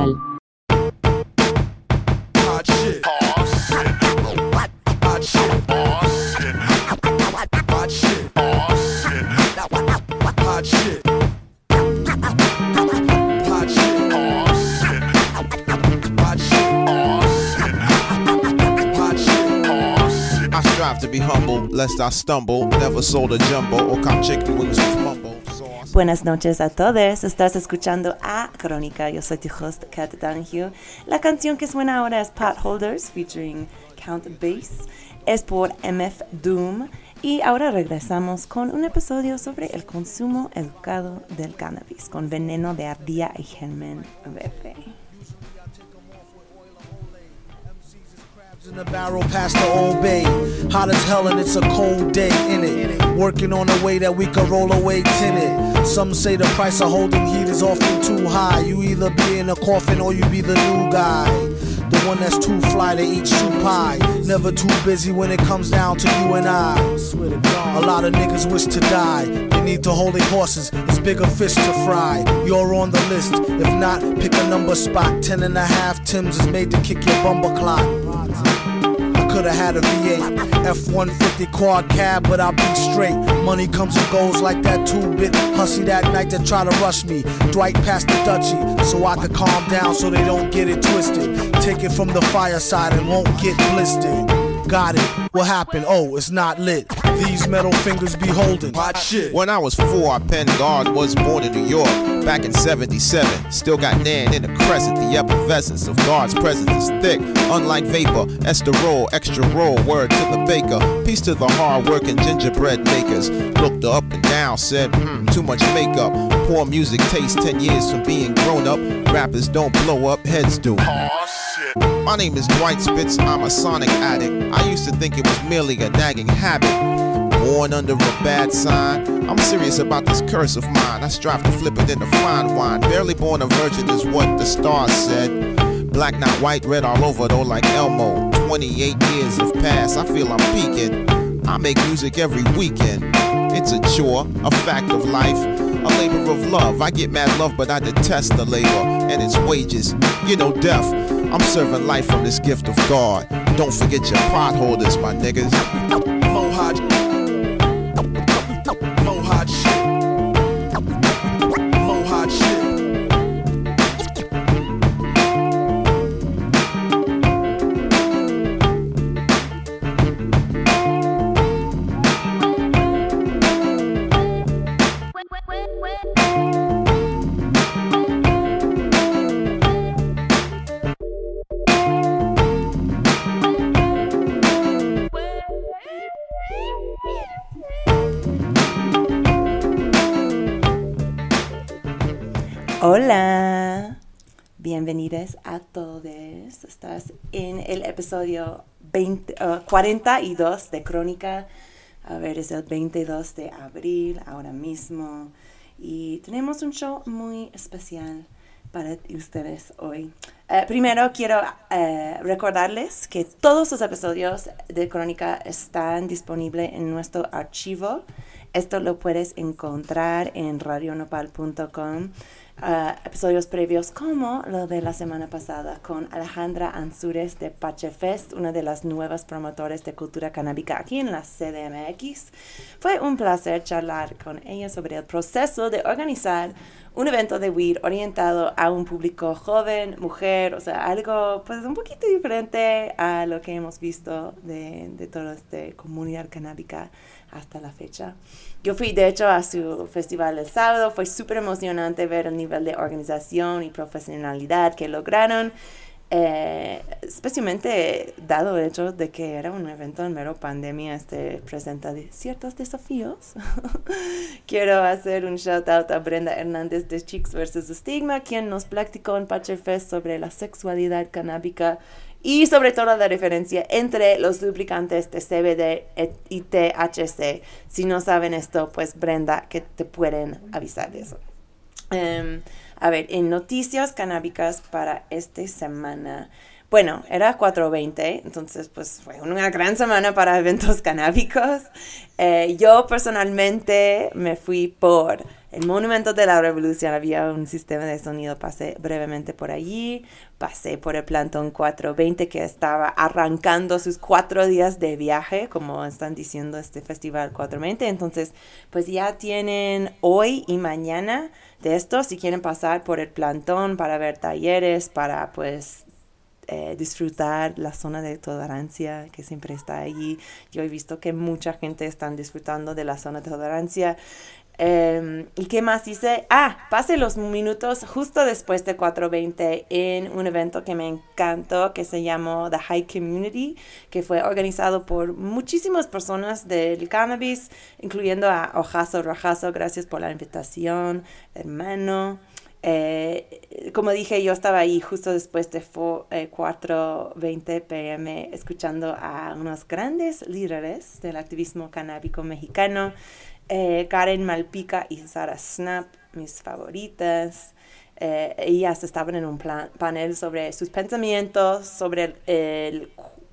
Nopal. I strive to be humble, lest I stumble. Never sold a jumbo or cop chicken wings with mumbo. Buenas noches a todos. Estás escuchando a Crónica. Yo soy tu host, Kat Donahue. La canción que suena ahora es Potholders featuring Count Bass. Es por MF Doom. Y ahora regresamos con un episodio sobre el consumo educado del cannabis con veneno de ardilla y germen verde. In the barrel past the old bay. Hot as hell and it's a cold day in it. Working on a way that we can roll away tinted. Some say the price of holding heat is often too high. You either be in a coffin or you be the new guy. The one that's too fly to eat soup pie. Never too busy when it comes down to you and I. A lot of niggas wish to die. They need to hold their horses. It's bigger fish to fry. You're on the list. If not, pick a number spot. Ten and a half Tim's is made to kick your bumper clock. I could've had a V8, F-150 quad cab, but I'll be straight. Money comes and goes like that two-bit hussy that night that try to rush me. Dwight passed the Dutchie, so I could calm down so they don't get it twisted. Take it from the fireside and won't get blistered. Got it. What happened? Oh, it's not lit. These metal fingers be holding. Hot shit. When I was four, I penned God was born in New York back in 77. Still got Nan in the crescent. The effervescence of God's presence is thick. Unlike vapor, esterol, extra roll, word to the baker. Peace to the hard working gingerbread makers. Looked up and down, said, hmm, too much makeup. Poor music taste 10 years from being grown up. Rappers don't blow up, heads do. My name is Dwight Spitz, I'm a sonic addict. I used to think it was merely a nagging habit. Born under a bad sign. I'm serious about this curse of mine. I strive to flip it into fine wine. Barely born a virgin is what the stars said. Black, not white, red all over though, like Elmo. 28 years have passed, I feel I'm peaking. I make music every weekend. It's a chore, a fact of life, a labor of love. I get mad love, but I detest the labor and its wages. You know, death. I'm serving life from this gift of God. Don't forget your potholders, my niggas. Mohawk Estás en el episodio 20, uh, 42 de Crónica. A ver, es el 22 de abril ahora mismo. Y tenemos un show muy especial para ustedes hoy. Eh, primero quiero eh, recordarles que todos los episodios de Crónica están disponibles en nuestro archivo. Esto lo puedes encontrar en radionopal.com. Uh, episodios previos como lo de la semana pasada con Alejandra Ansures de Pachefest, una de las nuevas promotores de cultura canábica aquí en la CDMX. Fue un placer charlar con ella sobre el proceso de organizar un evento de weed orientado a un público joven, mujer, o sea, algo pues un poquito diferente a lo que hemos visto de, de toda esta comunidad canábica hasta la fecha. Yo fui de hecho a su festival el sábado, fue súper emocionante ver el nivel de organización y profesionalidad que lograron, eh, especialmente dado el hecho de que era un evento en mero pandemia, este presenta ciertos desafíos. Quiero hacer un shout out a Brenda Hernández de Chicks vs. Stigma, quien nos platicó en Patcherfest sobre la sexualidad canábica y sobre todo la diferencia entre los lubricantes de CBD y THC. Si no saben esto, pues Brenda, que te pueden avisar de eso. Um, a ver, en noticias canábicas para esta semana. Bueno, era 4.20, entonces pues fue una gran semana para eventos canábicos. Eh, yo personalmente me fui por el Monumento de la Revolución había un sistema de sonido, pasé brevemente por allí, pasé por el Plantón 420 que estaba arrancando sus cuatro días de viaje, como están diciendo este Festival 420, entonces pues ya tienen hoy y mañana de esto, si quieren pasar por el Plantón para ver talleres, para pues eh, disfrutar la zona de tolerancia que siempre está allí. Yo he visto que mucha gente está disfrutando de la zona de tolerancia. Em, ¿Y qué más dice? Ah, pase los minutos justo después de 4.20 en un evento que me encantó que se llamó The High Community, que fue organizado por muchísimas personas del cannabis, incluyendo a Ojazo Rajazo. Gracias por la invitación, hermano. Eh, como dije, yo estaba ahí justo después de 4.20 eh, pm escuchando a unos grandes líderes del activismo canábico mexicano, eh, Karen Malpica y Sara Snap, mis favoritas. ellas estaban en un panel sobre sus pensamientos, sobre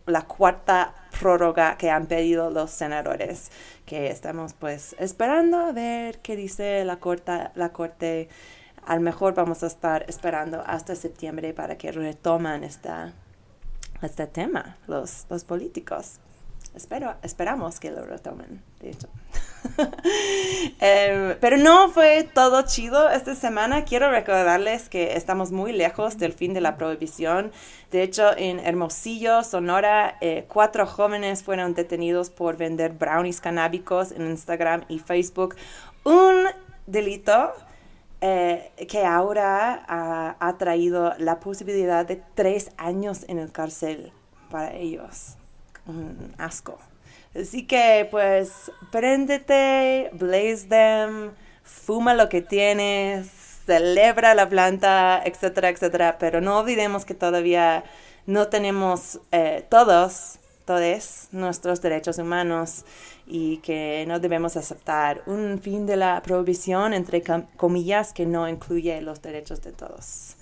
la cuarta prórroga que han pedido los senadores, que estamos pues esperando a ver qué dice la, corta, la Corte a lo mejor vamos a estar esperando hasta septiembre para que retoman esta, este tema, los, los políticos. Espero, esperamos que lo retomen, de hecho. Em, pero no fue todo chido esta semana. Quiero recordarles que estamos muy lejos del fin de la prohibición. De hecho, en Hermosillo, Sonora, eh, cuatro jóvenes fueron detenidos por vender brownies canábicos en Instagram y Facebook. Un delito eh, que ahora ha, traído la posibilidad de tres años en el cárcel para ellos. Un asco. Así que pues préndete, blaze them, fuma lo que tienes, celebra la planta, etcétera, etcétera. Pero no olvidemos que todavía no tenemos eh, todos, todos nuestros derechos humanos y que no debemos aceptar un fin de la prohibición, entre comillas, que no incluye los derechos de todos.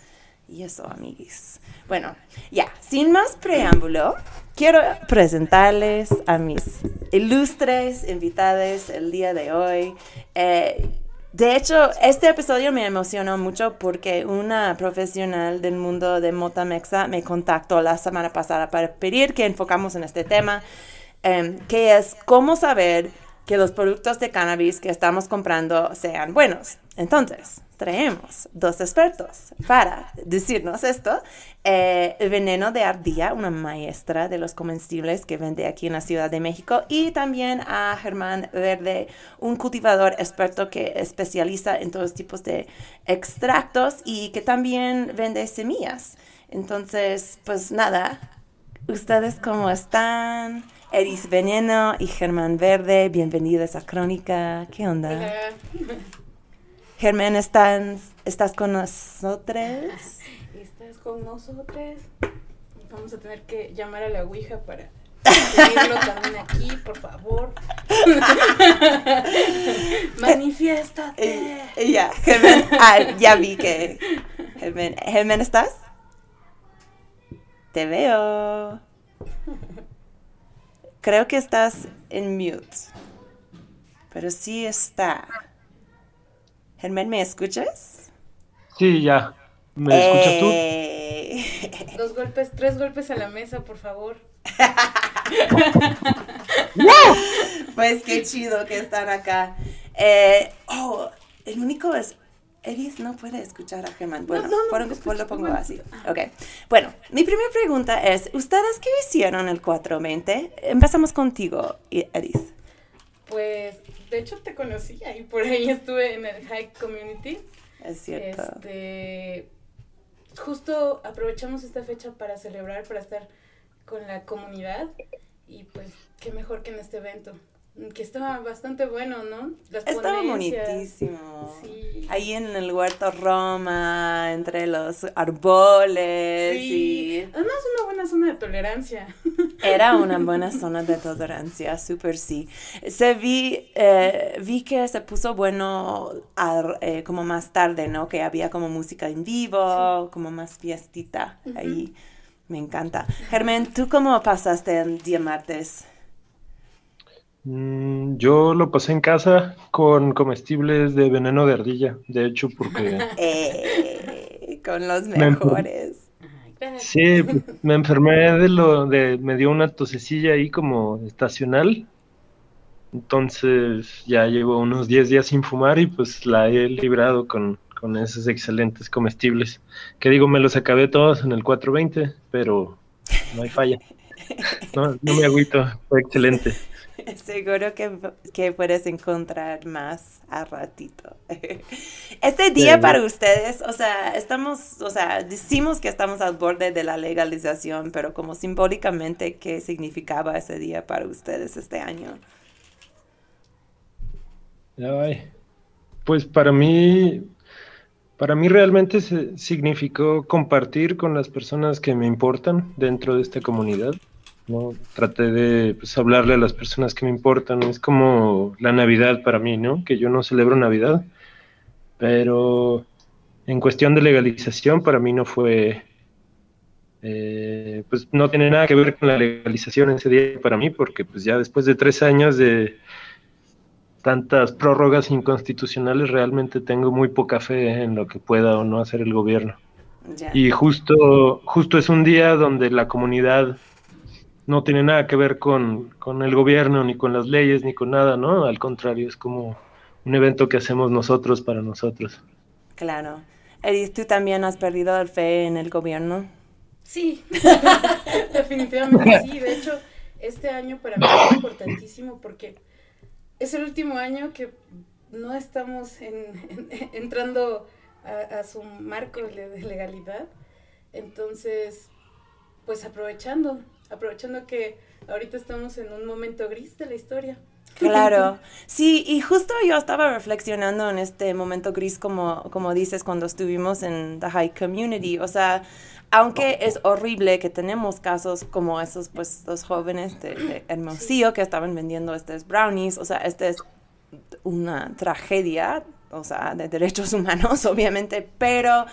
Y eso, amiguis. Bueno, ya, sin más preámbulo, quiero presentarles a mis ilustres invitados el día de hoy. Eh, de hecho, este episodio me emocionó mucho porque una profesional del mundo de Motamexa me contactó la semana pasada para pedir que enfocamos en este tema. Em, que es cómo saber que los productos de cannabis que estamos comprando sean buenos. Entonces, traemos dos expertos para decirnos esto. Eh, Veneno de Ardilla, una maestra de los comestibles que vende aquí en la Ciudad de México, y también a Germán Verde, un cultivador experto que especializa en todos tipos de extractos y que también vende semillas. Entonces, pues nada, ¿ustedes cómo están? Eris Veneno y Germán Verde, bienvenidos a Crónica. ¿Qué onda? Germán, ¿estás, ¿estás con nosotros? ¿Estás con nosotros? Vamos a tener que llamar a la Ouija para tenerlo también aquí, por favor. Manifiéstate. Eh, ya, Germán, ah, ya vi que... Germán, Germán, ¿estás? Te veo. Creo que estás en mute. Pero sí está. Germán, ¿me escuchas? Sí, ya. ¿Me escuchas tú? Eh. Dos golpes, tres golpes a la mesa, por favor. pues qué chido que están acá. Eh, oh, el único es Edith no puede escuchar a Germán. Bueno, por, lo pongo así. Ok. Bueno, mi primera pregunta es, ¿ustedes qué hicieron el 420? Empezamos contigo, Edith. Pues, de hecho te conocí ahí, por ahí estuve en el High Community. Es cierto. Este, justo aprovechamos esta fecha para celebrar, para estar con la comunidad y pues qué mejor que en este evento que estaba bastante bueno, ¿no? estaba bonitísimo. Ahí en el huerto Roma, entre los árboles. Sí. Además, una buena zona de tolerancia. Era una buena zona de tolerancia, súper sí. Se vi, eh, vi que se puso bueno eh, como más tarde, ¿no? Que había como música en vivo, como más fiestita ahí. Me encanta. Germán, ¿tú cómo pasaste el día martes? Mm, yo lo pasé en casa con comestibles de veneno de ardilla, de hecho, porque... Eh, con los mejores. Sí, pues, me enfermé de lo de, me dio una tosecilla ahí como estacional. Entonces ya llevo unos 10 días sin fumar y pues la he librado con, con esos excelentes comestibles. Que digo, me los acabé todos en el 420, pero no hay falla. No, no me agüito, fue excelente. Seguro que, que, puedes encontrar más a ratito. Este día para ustedes, o sea, estamos, o sea, decimos que estamos al borde de la legalización, pero como simbólicamente, ¿qué significaba ese día para ustedes este año? Pues para mí, para mí realmente significó compartir con las personas que me importan dentro de esta comunidad. ¿No? Traté de pues, hablarle a las personas que me importan. Es como la Navidad para mí, ¿no? Que yo no celebro Navidad, pero en cuestión de legalización para mí no fue, eh, pues no tiene nada que ver con la legalización ese día para mí, porque pues ya después de tres años de tantas prórrogas inconstitucionales realmente tengo muy poca fe en lo que pueda o no hacer el gobierno. Y justo, justo es un día donde la comunidad no tiene nada que ver con, el gobierno, ni con las leyes, ni con nada, ¿no? Al contrario, es como un evento que hacemos nosotros para nosotros. Claro. Edith, ¿tú también has perdido el fe en el gobierno? Sí, definitivamente sí. De hecho, este año para mí es importantísimo porque es el último año que no estamos entrando a, a, su marco de legalidad. Entonces, pues aprovechando, aprovechando que ahorita estamos en un momento gris de la historia. Claro, sí, y justo yo estaba reflexionando en este momento gris, como, como dices, cuando estuvimos en The High Community, o sea, aunque es horrible que tenemos casos como esos, pues, los jóvenes de, Hermosillo que estaban vendiendo estos brownies, o sea, esta es una tragedia, o sea, de derechos humanos, obviamente, pero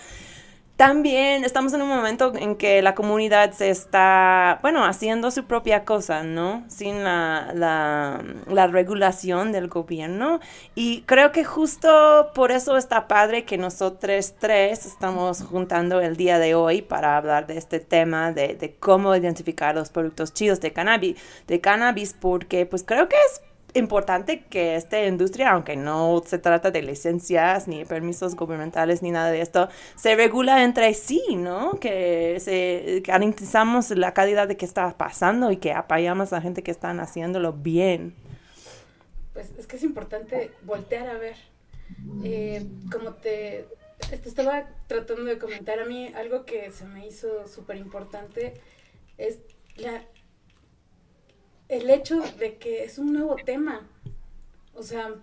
también estamos en un momento en que la comunidad se está, bueno, haciendo su propia cosa, ¿no? Sin la, la, regulación del gobierno. Y creo que justo por eso está padre que nosotros tres estamos juntando el día de hoy para hablar de este tema de, de cómo identificar los productos chidos de cannabis, de cannabis, porque pues creo que es importante que esta industria, aunque no se trata de licencias ni permisos gubernamentales ni nada de esto, se regula entre sí, ¿no? Que se garantizamos la calidad de qué está pasando y que apoyamos a la gente que están haciéndolo bien. Pues es que es importante voltear a ver. Eh, como te, te estaba tratando de comentar a mí, algo que se me hizo súper importante es la el hecho de que es un nuevo tema. O sea,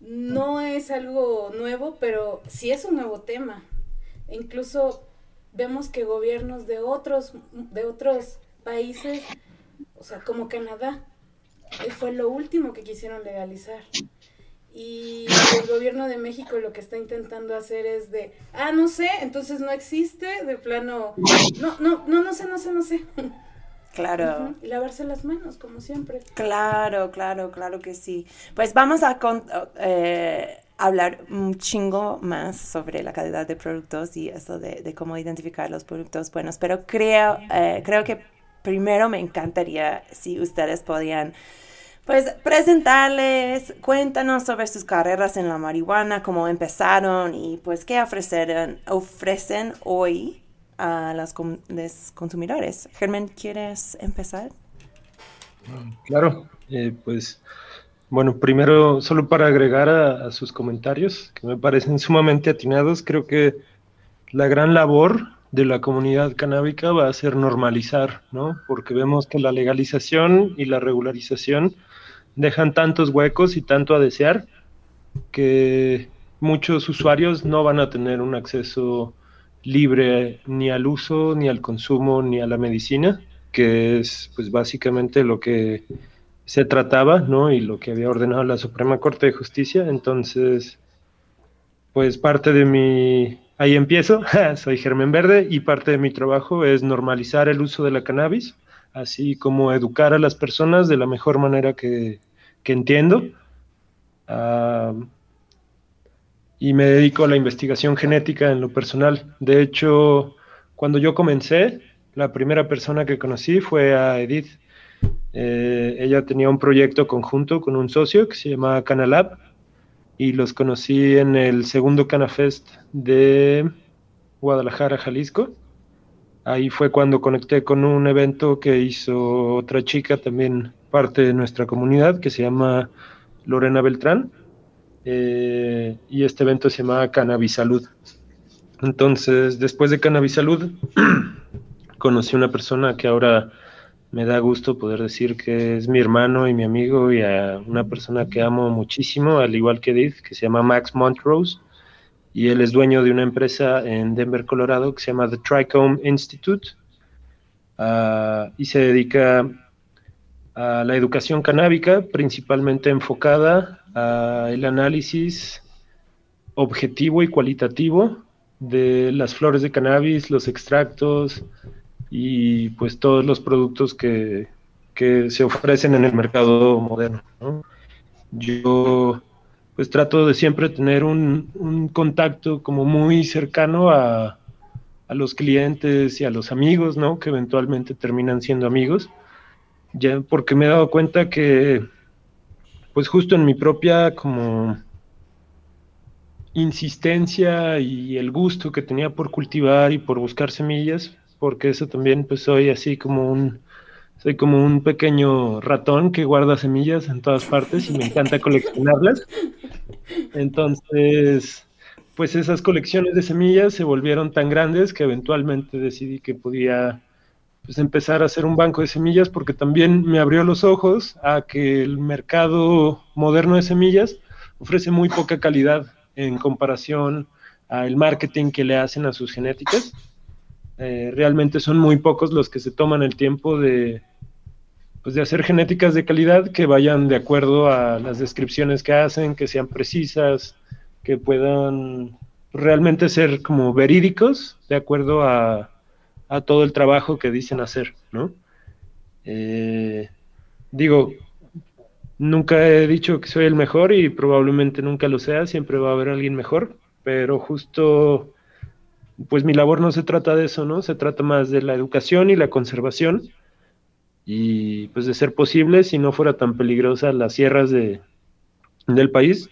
no es algo nuevo, pero sí es un nuevo tema. incluso vemos que gobiernos de otros, de otros países, o sea, como Canadá, eh, fue lo último que quisieron legalizar. Y el gobierno de México lo que está intentando hacer es de, ah, no sé, entonces no existe, de plano, no, no, no, no sé, no sé, no sé. Claro. Y lavarse las manos, como siempre. Claro, claro, claro que sí. Pues vamos a eh, hablar un chingo más sobre la calidad de productos y eso de, cómo identificar los productos buenos, pero creo, eh, creo que primero me encantaría si ustedes podían pues presentarles, cuéntanos sobre sus carreras en la marihuana, cómo empezaron y pues qué ofrecen, ofrecen hoy a los, consumidores. Germán, ¿quieres empezar? Claro, eh, pues bueno, primero solo para agregar a, sus comentarios, que me parecen sumamente atinados, creo que la gran labor de la comunidad canábica va a ser normalizar, ¿no? Porque vemos que la legalización y la regularización dejan tantos huecos y tanto a desear que muchos usuarios no van a tener un acceso libre ni al uso, ni al consumo, ni a la medicina, que es pues básicamente lo que se trataba, ¿no? Y lo que había ordenado la Suprema Corte de Justicia. Entonces, pues parte de mi... Ahí empiezo, soy Germán Verde y parte de mi trabajo es normalizar el uso de la cannabis, así como educar a las personas de la mejor manera que, que entiendo. Y me dedico a la investigación genética en lo personal. De hecho, cuando yo comencé, la primera persona que conocí fue a Edith. Eh, ella tenía un proyecto conjunto con un socio que se llamaba Canalab y los conocí en el segundo Canafest de Guadalajara, Jalisco. Ahí fue cuando conecté con un evento que hizo otra chica, también parte de nuestra comunidad, que se llama Lorena Beltrán. Eh, y este evento se llama Cannabis Salud. Entonces, después de Cannabis Salud, conocí una persona que ahora me da gusto poder decir que es mi hermano y mi amigo y a una persona que amo muchísimo, al igual que Edith, que se llama Max Montrose. Y él es dueño de una empresa en Denver, Colorado, que se llama The Trichome Institute. Ah, y se dedica a la educación canábica, principalmente enfocada al análisis objetivo y cualitativo de las flores de cannabis, los extractos, y pues todos los productos que, se ofrecen en el mercado moderno. Yo pues trato de siempre tener un, contacto como muy cercano a, a, los clientes y a los amigos, ¿no? Que eventualmente terminan siendo amigos, ya porque me he dado cuenta que pues justo en mi propia como insistencia y el gusto que tenía por cultivar y por buscar semillas, porque eso también pues soy así como un soy como un pequeño ratón que guarda semillas en todas partes y me encanta coleccionarlas. Entonces, pues esas colecciones de semillas se volvieron tan grandes que eventualmente decidí que podía pues empezar a hacer un banco de semillas porque también me abrió los ojos a que el mercado moderno de semillas ofrece muy poca calidad en comparación al marketing que le hacen a sus genéticas. Eh, realmente son muy pocos los que se toman el tiempo de, pues de hacer genéticas de calidad que vayan de acuerdo a las descripciones que hacen, que sean precisas, que puedan realmente ser como verídicos de acuerdo a, todo el trabajo que dicen hacer, ¿no? Eh, digo, nunca he dicho que soy el mejor y probablemente nunca lo sea, siempre va a haber alguien mejor, pero justo pues mi labor no se trata de eso, ¿no? Se trata más de la educación y la conservación y pues de ser posible, si no fuera tan peligrosa las sierras de, del país,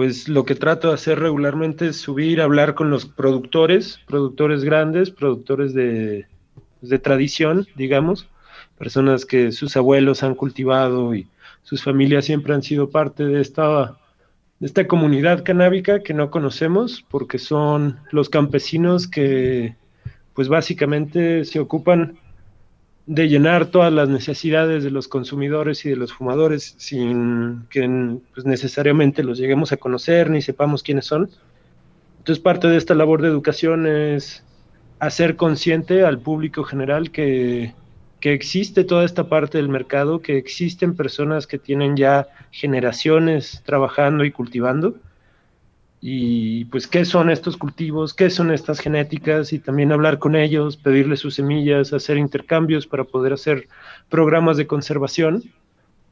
pues lo que trato de hacer regularmente es subir, hablar con los productores, productores grandes, productores de, de tradición, digamos, personas que sus abuelos han cultivado y sus familias siempre han sido parte de esta de esta comunidad canábica que no conocemos porque son los campesinos que pues básicamente se ocupan de llenar todas las necesidades de los consumidores y de los fumadores sin que pues, necesariamente los lleguemos a conocer ni sepamos quiénes son. Entonces parte de esta labor de educación es hacer consciente al público general que que existe toda esta parte del mercado, que existen personas que tienen ya generaciones trabajando y cultivando. Y pues qué son estos cultivos, qué son estas genéticas y también hablar con ellos, pedirles sus semillas, hacer intercambios para poder hacer programas de conservación,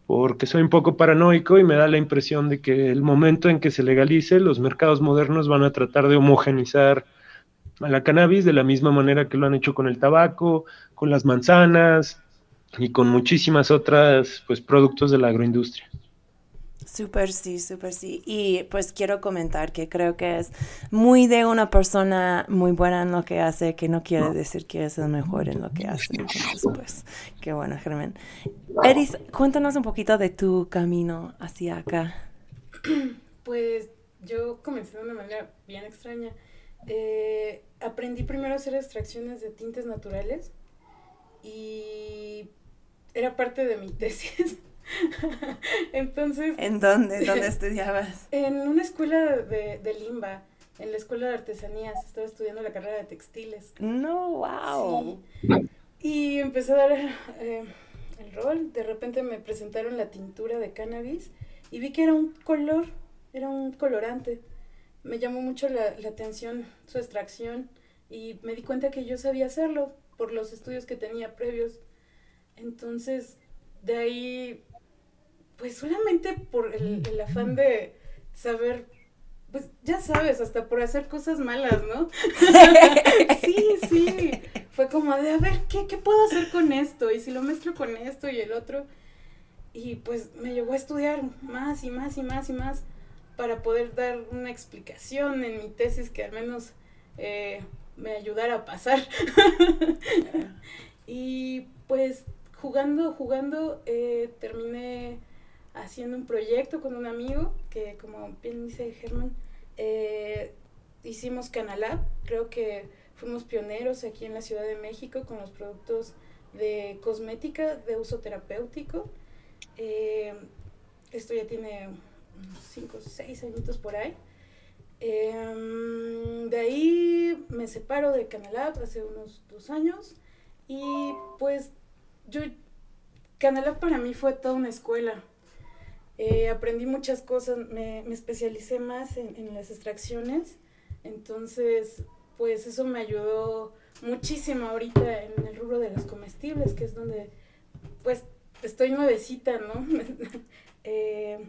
porque soy un poco paranoico y me da la impresión de que el momento en que se legalice, los mercados modernos van a tratar de homogenizar a la cannabis de la misma manera que lo han hecho con el tabaco, con las manzanas y con muchísimas otras pues productos de la agroindustria. Súper sí, súper sí. Y pues quiero comentar que creo que es muy de una persona muy buena en lo que hace, que no quiere decir que es el mejor en lo que hace. Entonces, pues, qué bueno, Germán. Eris, cuéntanos un poquito de tu camino hacia acá. Pues yo comencé de una manera bien extraña. Eh, aprendí primero a hacer extracciones de tintes naturales y era parte de mi tesis. Entonces... ¿En dónde? ¿Dónde estudiabas? En una escuela de, de, Limba, en la escuela de artesanías. Estaba estudiando la carrera de textiles. No, wow. Y empecé a dar eh, el rol. De repente me presentaron la tintura de cannabis y vi que era un color, era un colorante me llamó mucho la, atención su extracción y me di cuenta que yo sabía hacerlo por los estudios que tenía previos. Entonces, de ahí pues solamente por el, afán de saber pues ya sabes, hasta por hacer cosas malas, ¿no? sí, sí. Fue como de, a ver, ¿qué, ¿qué puedo hacer con esto? Y si lo mezclo con esto y el otro. Y pues me llevó a estudiar más y más y más y más para poder dar una explicación en mi tesis que al menos eh, me ayudara a pasar. y pues jugando, jugando, eh, terminé haciendo un proyecto con un amigo que, como bien dice Germán, eh, hicimos Canalab. Creo que fuimos pioneros aquí en la Ciudad de México con los productos de cosmética de uso terapéutico. Eh, esto ya tiene unos 5 o 6 añitos por ahí. Em, de ahí me separo de Canalab hace unos dos años y pues yo, Canalab para mí fue toda una escuela. Eh, aprendí muchas cosas, me, especialicé más en, en, las extracciones, entonces pues eso me ayudó muchísimo ahorita en el rubro de los comestibles, que es donde pues estoy nuevecita, ¿no? eh,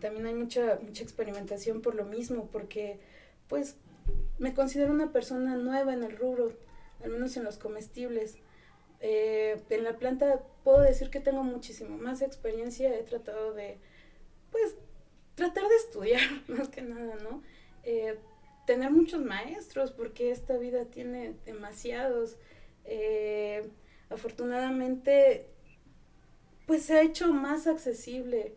también hay mucha, mucha experimentación por lo mismo, porque pues me considero una persona nueva en el rubro, al menos en los comestibles. Eh, en la planta puedo decir que tengo muchísimo más experiencia, he tratado de, pues, tratar de estudiar más que nada, ¿no? Eh, tener muchos maestros, porque esta vida tiene demasiados. Eh, afortunadamente, pues se ha hecho más accesible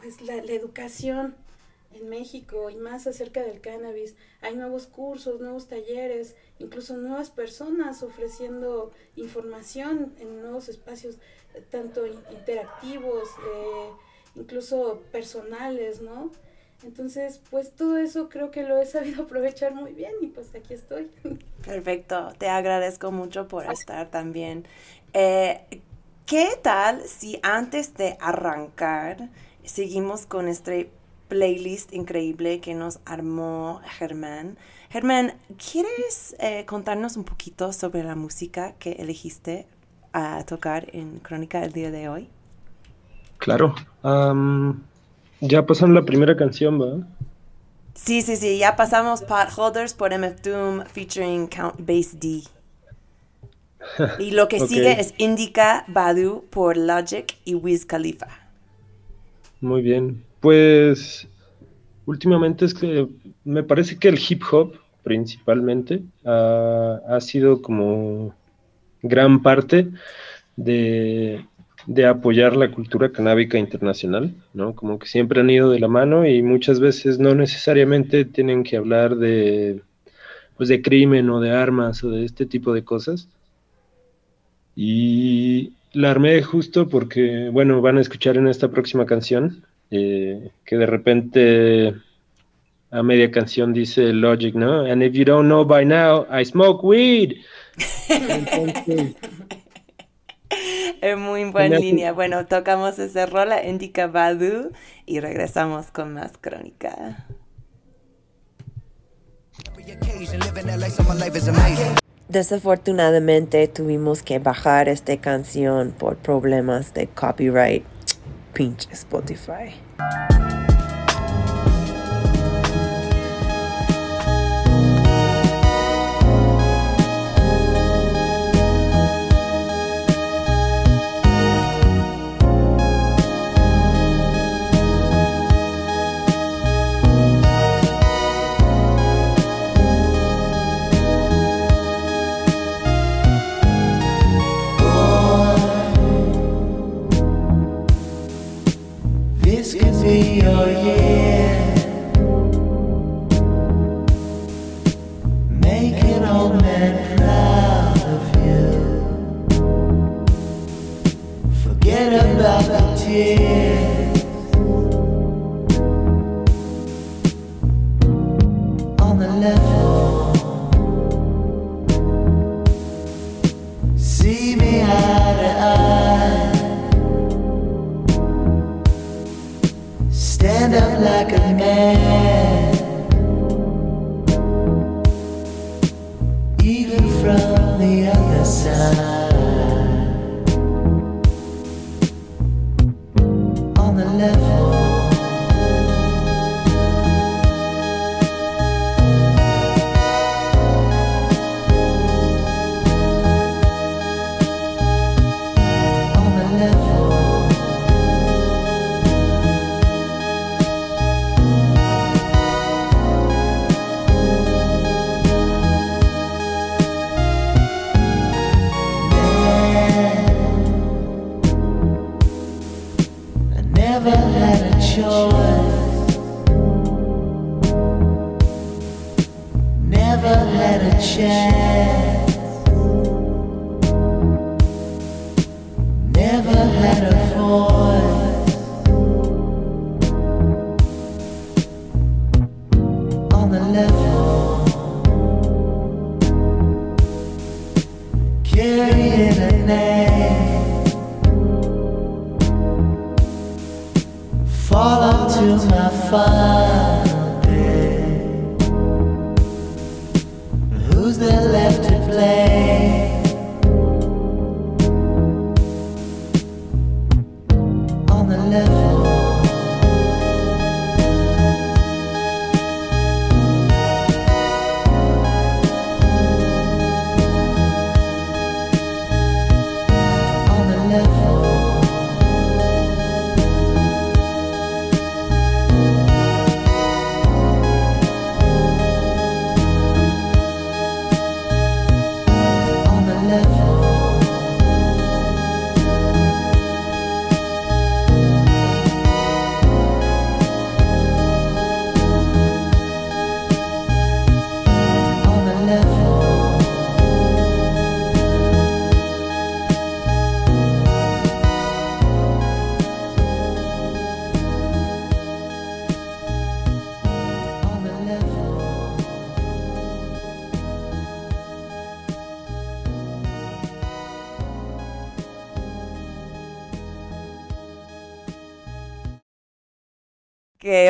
pues la, la educación en México y más acerca del cannabis. Hay nuevos cursos, nuevos talleres, incluso nuevas personas ofreciendo información en nuevos espacios, eh, tanto interactivos, eh, incluso personales, ¿no? Entonces, pues todo eso creo que lo he sabido aprovechar muy bien y pues aquí estoy. Perfecto, te agradezco mucho por estar también. Eh, ¿Qué tal si antes de arrancar seguimos con este playlist increíble que nos armó Germán. Germán, ¿quieres eh, contarnos un poquito sobre la música que elegiste a tocar en Crónica el día de hoy? Claro. Um, ya pasaron la primera canción, ¿verdad? Sí, sí, sí, ya pasamos Holders por MF Doom featuring Count Bass D. Y lo que okay. sigue es Indica Badu por Logic y Wiz Khalifa. Muy bien. Pues últimamente es que me parece que el hip hop principalmente ha sido como gran parte de, de, apoyar la cultura canábica internacional, ¿no? Como que siempre han ido de la mano y muchas veces no necesariamente tienen que hablar de, pues de crimen o de armas o de este tipo de cosas. Y la armé justo porque, bueno, van a escuchar en esta próxima canción eh, que de repente a media canción dice Logic, ¿no? And if you don't know by now, I smoke weed. Entonces, es muy buena línea. Bueno, tocamos ese rola, Indica Badu, y regresamos con más crónica. Desafortunadamente tuvimos que bajar esta canción por problemas de copyright Pinch Spotify.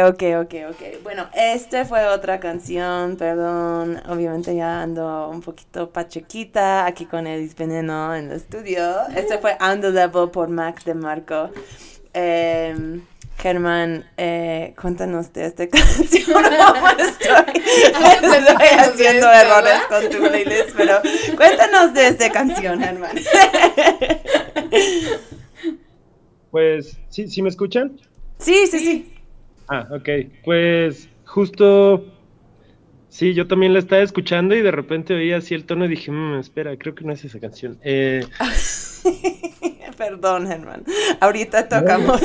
Ok, ok, ok. Bueno, esta fue otra canción, perdón. Obviamente ya ando un poquito pachequita aquí con Edis Veneno en el estudio. Este fue On the Level por Mac de Marco. Eh, Germán, eh, cuéntanos de esta canción. Estoy, estoy haciendo errores con tu playlist, pero cuéntanos de esta canción, Germán. Pues, ¿sí, ¿sí me escuchan? Sí, sí, sí. Ah, ok. Pues justo, sí, yo también la estaba escuchando y de repente oí así el tono y dije, "Mm, espera, creo que no es esa canción. Eh, Perdón, Germán. Ahorita tocamos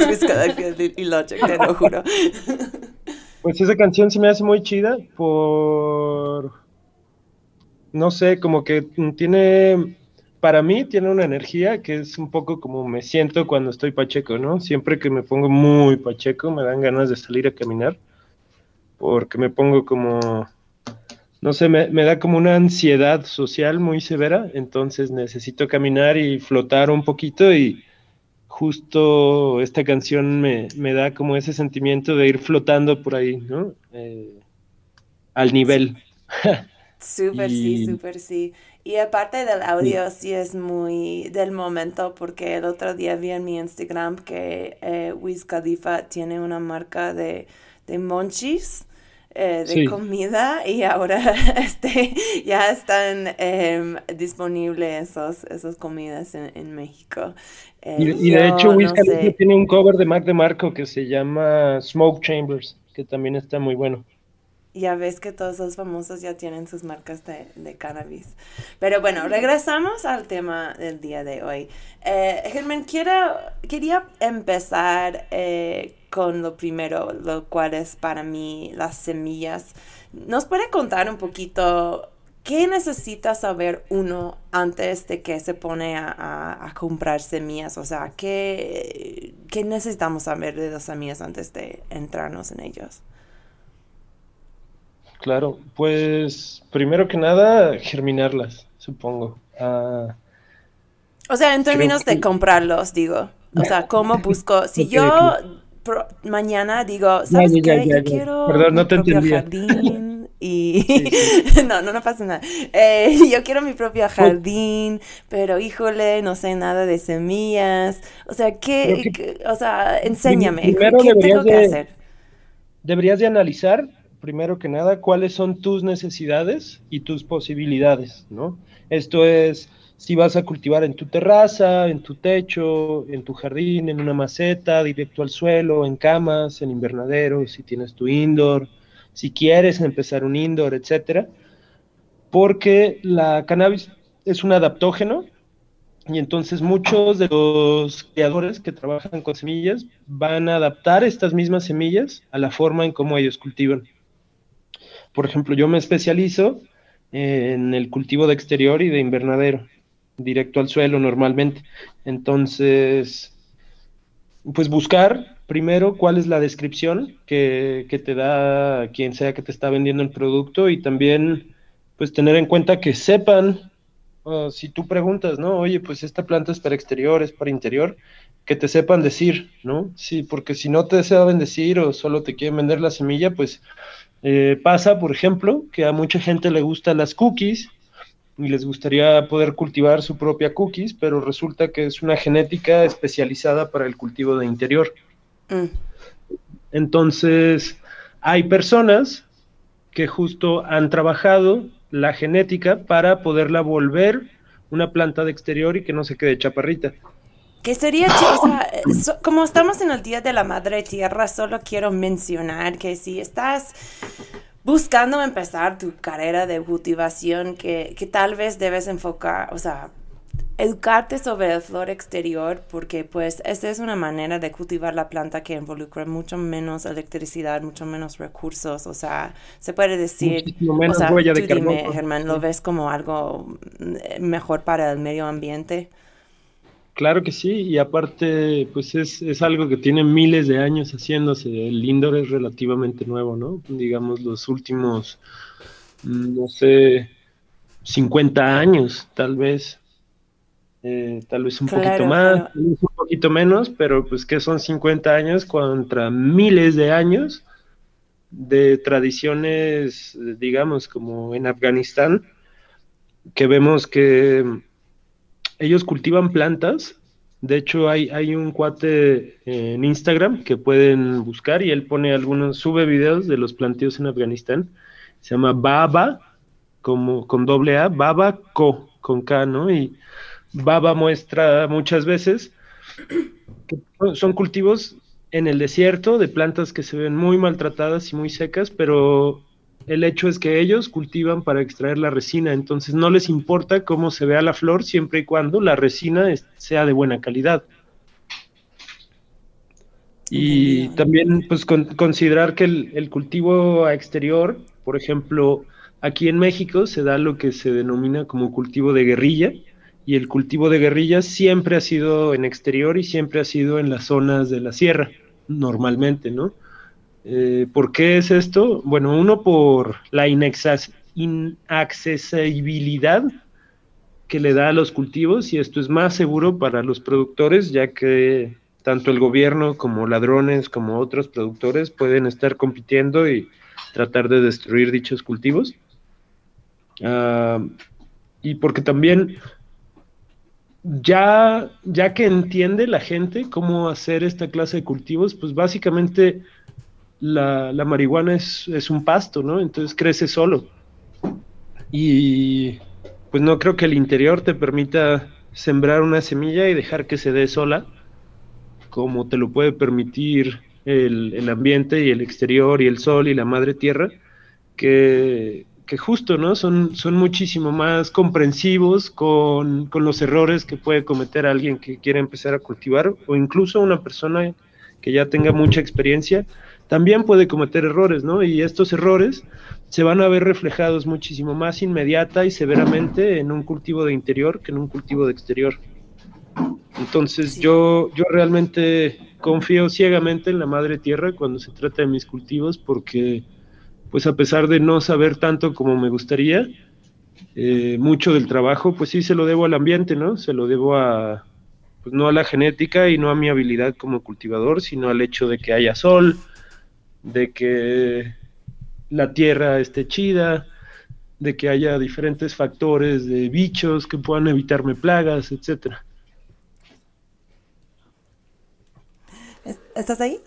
y Logic, te lo juro. pues esa canción se me hace muy chida por, no sé, como que tiene, para mí tiene una energía que es un poco como me siento cuando estoy pacheco, ¿no? Siempre que me pongo muy pacheco me dan ganas de salir a caminar porque me pongo como, no sé, me, me da como una ansiedad social muy severa, entonces necesito caminar y flotar un poquito y justo esta canción me, me da como ese sentimiento de ir flotando por ahí, ¿no? Eh, al nivel. Súper Y- sí, súper sí. Y aparte del audio, sí es muy del momento, porque el otro día vi en mi Instagram que eh, Wiz Khalifa tiene una marca de, de monchis, eh, de Sí. comida, y ahora este, ya están em, disponibles esos, esas comidas en, en México. Eh, Y, y de hecho, Wiz no tiene un cover de Mac DeMarco que se llama Smoke Chambers, que también está muy bueno. Ya ves que todos los famosos ya tienen sus marcas de, de cannabis. Pero bueno, regresamos al tema del día de hoy. Eh, Germán, quiero, quería empezar eh, con lo primero, lo cual es para mí las semillas. ¿Nos puede contar un poquito qué necesita saber uno antes de que se pone a, a- a comprar semillas? O sea, ¿qué, ¿qué necesitamos saber de las semillas antes de entrarnos en ellos? Claro, pues primero que nada, germinarlas, supongo. Ah, O sea, en términos de comprarlos, digo. O sea, ¿cómo busco? Si yo pro- mañana digo, ¿sabes ya, qué? ya, Yo quiero Perdón, no te jardín y no, no, no pasa nada. Eh, yo quiero mi propio jardín, pero híjole, no sé nada de semillas. O sea, ¿qué? o sea, enséñame, ¿qué tengo que de- hacer? Deberías de analizar, primero que nada, cuáles son tus necesidades y tus posibilidades, ¿no? Esto es si vas a cultivar en tu terraza, en tu techo, en tu jardín, en una maceta, directo al suelo, en camas, en invernaderos, si tienes tu indoor, si quieres empezar un indoor, etcétera. Porque la cannabis es un adaptógeno y entonces muchos de los creadores que trabajan con semillas van a adaptar estas mismas semillas a la forma en cómo ellos cultivan. Por ejemplo, yo me especializo en el cultivo de exterior y de invernadero, directo al suelo normalmente. Entonces, pues buscar primero cuál es la descripción que, que te da quien sea que te está vendiendo el producto y también pues tener en cuenta que sepan si tú preguntas, ¿no? Oye, pues esta planta es para exterior, es para interior, que te sepan decir, ¿no? Sí, porque si no te saben decir o solo te quieren vender la semilla, pues eh, pasa, por ejemplo, que a mucha gente le gustan las cookies y les gustaría poder cultivar su propia cookies, pero resulta que es una genética especializada para el cultivo de interior. Mm, Entonces, hay personas que justo han trabajado la genética para poderla volver una planta de exterior y que no se quede chaparrita. Que sería, o sea, eh, so- como estamos en el Día de la Madre Tierra, solo quiero mencionar que si estás buscando empezar tu carrera de cultivación, que, que tal vez debes enfocar, o sea, educarte sobre el flor exterior, porque pues esta es una manera de cultivar la planta que involucra mucho menos electricidad, mucho menos recursos, o sea, se puede decir, menos o sea, huella de dime. Germán, ¿lo ves como algo mm, mejor para el medio ambiente? Claro que sí, y aparte, pues es, es algo que tiene miles de años haciéndose. El indoor es relativamente nuevo, ¿no? Digamos, los últimos, mm, no sé, 50 años, tal vez. Eh, tal vez un Claro, poquito más, claro. tal vez un poquito menos, pero pues que son 50 años contra miles de años de tradiciones, digamos, como en Afganistán, que vemos que ellos cultivan plantas. De hecho, hay, un cuate en Instagram que pueden buscar y él pone algunos, sube videos de los planteos en Afganistán. Se llama Baba, como con doble A, Baba Co, con K, ¿no? Y Baba muestra muchas veces que son cultivos en el desierto de plantas que se ven muy maltratadas y muy secas, pero el hecho es que ellos cultivan para extraer la resina, entonces no les importa cómo se vea la flor siempre y cuando la resina es- sea de buena calidad. Y también pues con- considerar que el, el cultivo a exterior, por ejemplo, aquí en México se da lo que se denomina como cultivo de guerrilla, y el cultivo de guerrilla siempre ha sido en exterior y siempre ha sido en las zonas de la sierra, normalmente, ¿no? Eh, ¿Por qué es esto? Bueno, uno por la inaccesibilidad que le da a los cultivos y esto es más seguro para los productores, ya que tanto el gobierno como ladrones como otros productores pueden estar compitiendo y tratar de destruir dichos cultivos. Ah, y porque también ya, ya que entiende la gente cómo hacer esta clase de cultivos, pues básicamente la, la marihuana es, es un pasto, ¿no? Entonces crece solo. Y pues no creo que el interior te permita sembrar una semilla y dejar que se dé sola, como te lo puede permitir el, el ambiente y el exterior y el sol y la madre tierra, que, que justo, ¿no? Son, son muchísimo más comprensivos con, con los errores que puede cometer alguien que quiere empezar a cultivar o incluso una persona que ya tenga mucha experiencia también puede cometer errores, ¿no? Y estos errores se van a ver reflejados muchísimo más inmediata y severamente en un cultivo de interior que en un cultivo de exterior. Entonces Sí. yo, yo realmente confío ciegamente en la madre tierra cuando se trata de mis cultivos porque pues a pesar de no saber tanto como me gustaría, eh, mucho del trabajo pues sí se lo debo al ambiente, ¿no? Se lo debo a, pues no a la genética y no a mi habilidad como cultivador, sino al hecho de que haya sol, de que la tierra esté chida, de que haya diferentes factores de bichos que puedan evitarme plagas, etcétera. ¿Es- ¿Estás ahí?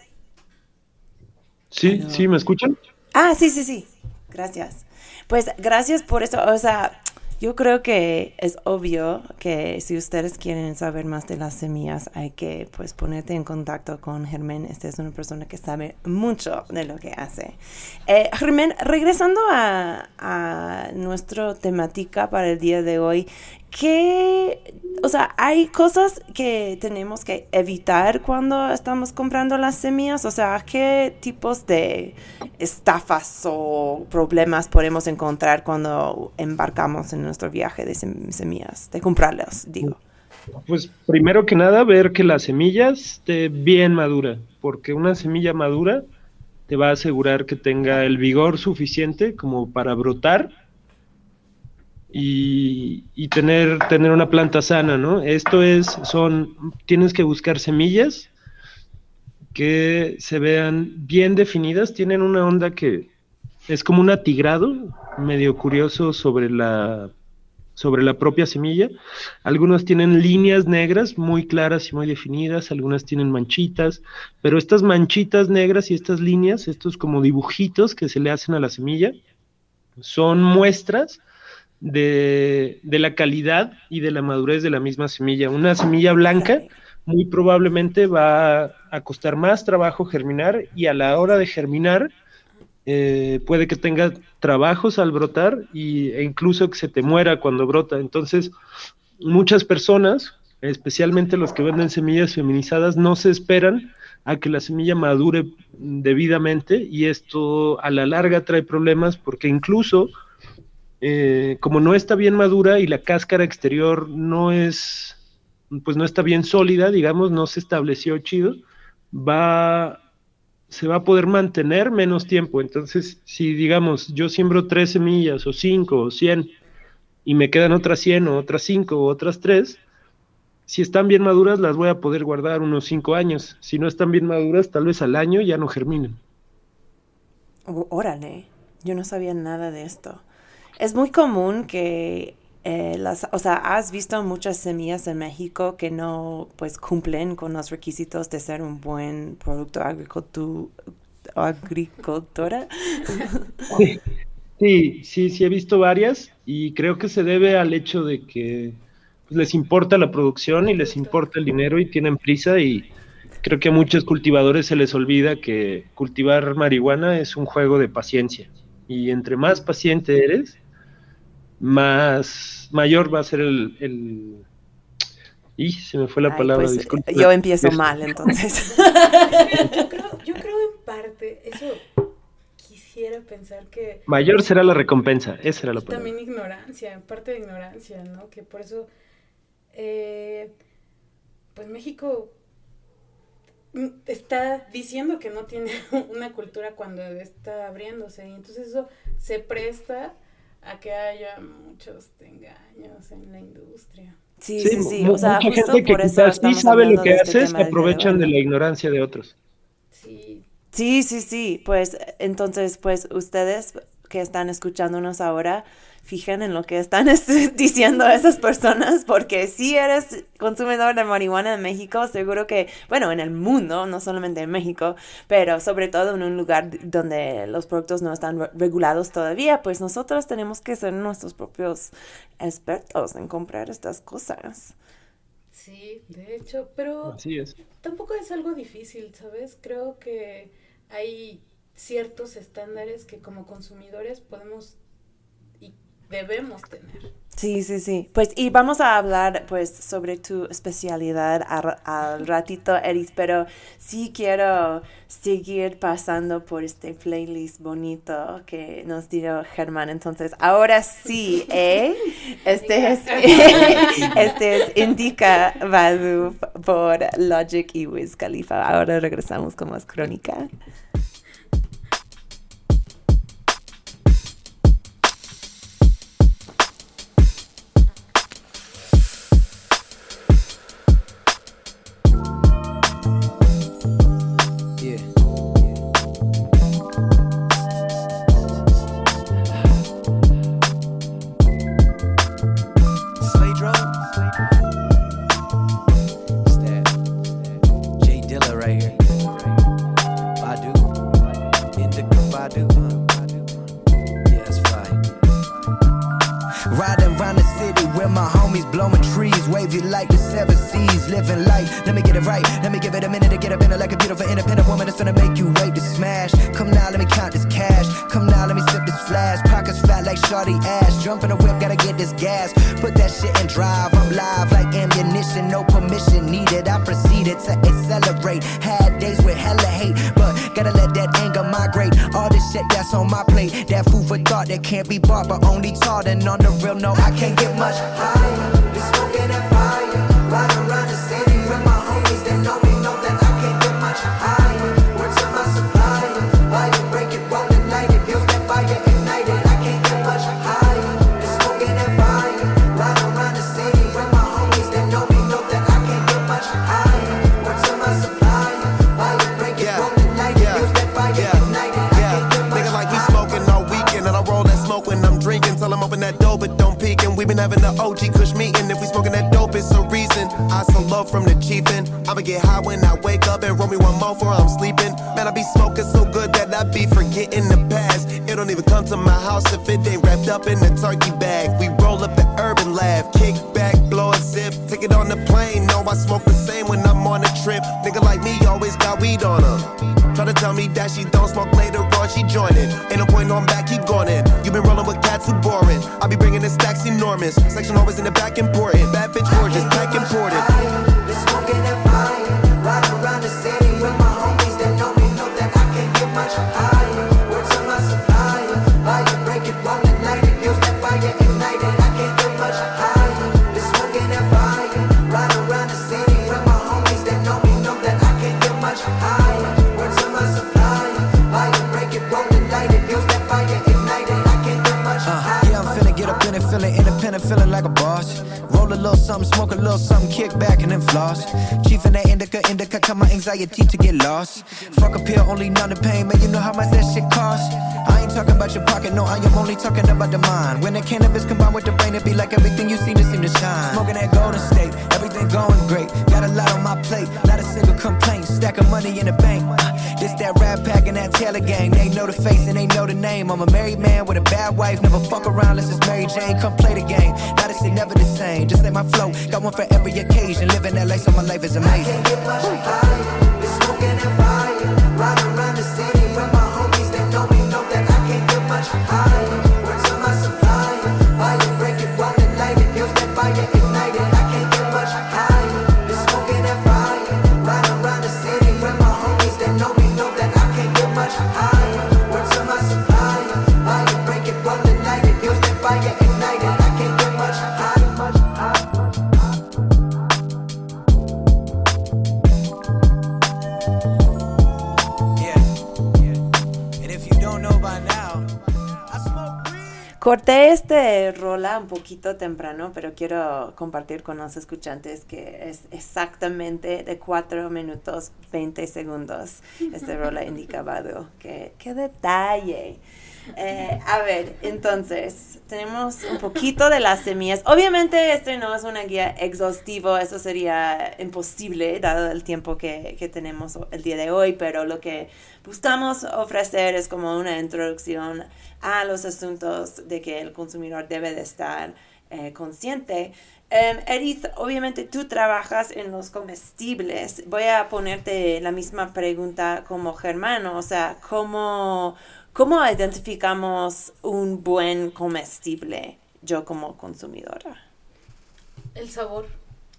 Sí, Bueno. sí, ¿me escuchan? Ah, sí, sí, sí. Gracias. Pues gracias por eso. O sea, yo creo que es obvio que si ustedes quieren saber más de las semillas, hay que pues ponerte en contacto con Germán. Esta es una persona que sabe mucho de lo que hace. Eh, Germán, regresando a, a nuestra temática para el día de hoy, ¿qué, o sea, hay cosas que tenemos que evitar cuando estamos comprando las semillas? O sea, ¿qué tipos de estafas o problemas podemos encontrar cuando embarcamos en nuestro viaje de sem- semillas, de comprarlas, digo? Pues primero que nada, ver que la semilla esté bien madura, porque una semilla madura te va a asegurar que tenga el vigor suficiente como para brotar y, tener, tener una planta sana, ¿no? Esto es, son, tienes que buscar semillas que se vean bien definidas, tienen una onda que es como un atigrado medio curioso sobre la, sobre la propia semilla. Algunos tienen líneas negras muy claras y muy definidas, algunas tienen manchitas, pero estas manchitas negras y estas líneas, estos como dibujitos que se le hacen a la semilla, son muestras de, de la calidad y de la madurez de la misma semilla. Una semilla blanca muy probablemente va a costar más trabajo germinar y a la hora de germinar eh, puede que tenga trabajos al brotar y, e incluso que se te muera cuando brota. Entonces, muchas personas, especialmente los que venden semillas feminizadas, no se esperan a que la semilla madure debidamente y esto a la larga trae problemas porque incluso eh, como no está bien madura y la cáscara exterior no es pues no está bien sólida, digamos, no se estableció chido, va se va a poder mantener menos tiempo. Entonces, si digamos, yo siembro tres semillas o cinco o cien y me quedan otras cien o otras cinco o otras tres, si están bien maduras las voy a poder guardar unos cinco años. Si no están bien maduras, tal vez al año ya no germinen. Ó- Órale, yo no sabía nada de esto. Es muy común que eh, las, o sea, has visto muchas semillas en México que no, pues, cumplen con los requisitos de ser un buen producto agricultu- agricultora. Sí, sí, sí he visto varias y creo que se debe al hecho de que pues, les importa la producción y les importa el dinero y tienen prisa y creo que a muchos cultivadores se les olvida que cultivar marihuana es un juego de paciencia y entre más paciente eres, más mayor va a ser el... el... Y se me fue la Ay, palabra, pues, disculpa. yo empiezo Es- mal, entonces. Yo creo, yo creo en parte, eso quisiera pensar que Mayor será la recompensa, esa era la palabra. también ignorancia, en parte de ignorancia, ¿no? Que por eso, eh, pues México está diciendo que no tiene una cultura cuando está abriéndose y entonces eso se presta a que haya muchos engaños en la industria. Sí, Sí, sí, O sea, mucha justo gente que por eso quizás sí estamos sabe lo que este hace, se aprovechan de la ignorancia de otros. Sí, Sí, sí, sí. Pues entonces, pues ustedes que están escuchándonos ahora, fijen en lo que están diciendo esas personas, porque si eres consumidor de marihuana en México, seguro que, bueno, en el mundo, no solamente en México, pero sobre todo en un lugar donde los productos no están re- regulados todavía, pues nosotros tenemos que ser nuestros propios expertos en comprar estas cosas. sí, de hecho, pero Así es. tampoco es algo difícil, ¿sabes? Creo que hay ciertos estándares que como consumidores podemos y debemos tener. Sí, sí, sí. Pues y vamos a hablar pues sobre tu especialidad al, ratito, Eris, pero sí quiero seguir pasando por este playlist bonito que nos dio Germán. Entonces, ahora sí, ¿eh? Este es, este es Indica Badu por Logic y Wiz Khalifa. Ahora regresamos con más crónica. Count this cash. Come now, let me sip this flash. Pockets fat like Shawty ass. Jump in the whip, gotta get this gas. Put that shit in drive. I'm live like ammunition, no permission needed. I proceeded to accelerate. Had days with hella hate, but gotta let that anger migrate. All this shit that's on my plate, that food for thought that can't be bought, but only taught. And on the real, no, I can't get much higher. Be smoking that fire, riding I so love from the chiefin'. I'ma get high when I wake up and roll me one more before I'm sleeping. Man, I be smoking so good that I be forgetting the past. It don't even come to my house if it ain't wrapped up in a turkey bag. We roll up the urban lab, kick back, blow a zip, take it on the plane. No, I smoke the same when I'm on a trip. Nigga like me always got weed on him. Try to tell me that she don't smoke later on, she joining. Ain't no point on back, keep going in. You been rolling with cats who boring. I be bringing the stacks enormous. Section always in the back important. Bad bitch gorgeous, pack independent, feeling like a boss. Roll a little something, smoke a little something, kick back and then floss. Chief in that indica, indica, cut my anxiety to get lost. Fuck a pill, only numb the pain, man, you know how much that shit costs. I ain't talking about your pocket, no, I am only talking about the mind. When the cannabis combined with the brain, it be like everything you see to seem to shine. Smoking that golden state, everything going great. Got a lot on my plate, not a single complaint. Stack of money in the bank. This that rap pack and that Taylor gang. They know the face and they know the name. I'm a married man with a bad wife. Never fuck around unless it's Mary Jane. Come play the game. This shit never the same. Just like my flow, got one for every occasion. Living that life, so my life is amazing. I can't get much higher. Been smoking that fire, riding around the city with my homies. They know me, know that I can't get much higher. Corté este rola un poquito temprano, pero quiero compartir con los escuchantes que es exactamente de 4 minutos 20 segundos. Este rola indicado. Que, ¡Qué detalle! Eh, a ver, entonces, tenemos un poquito de las semillas. Obviamente, este no es una guía exhaustivo, eso sería imposible dado el tiempo que, que tenemos el día de hoy, pero lo que buscamos ofrecer es como una introducción a los asuntos de que el consumidor debe de estar eh, consciente. Em, Edith, obviamente tú trabajas en los comestibles. Voy a ponerte la misma pregunta como Germán, o sea, ¿cómo, cómo identificamos un buen comestible yo como consumidora? El sabor.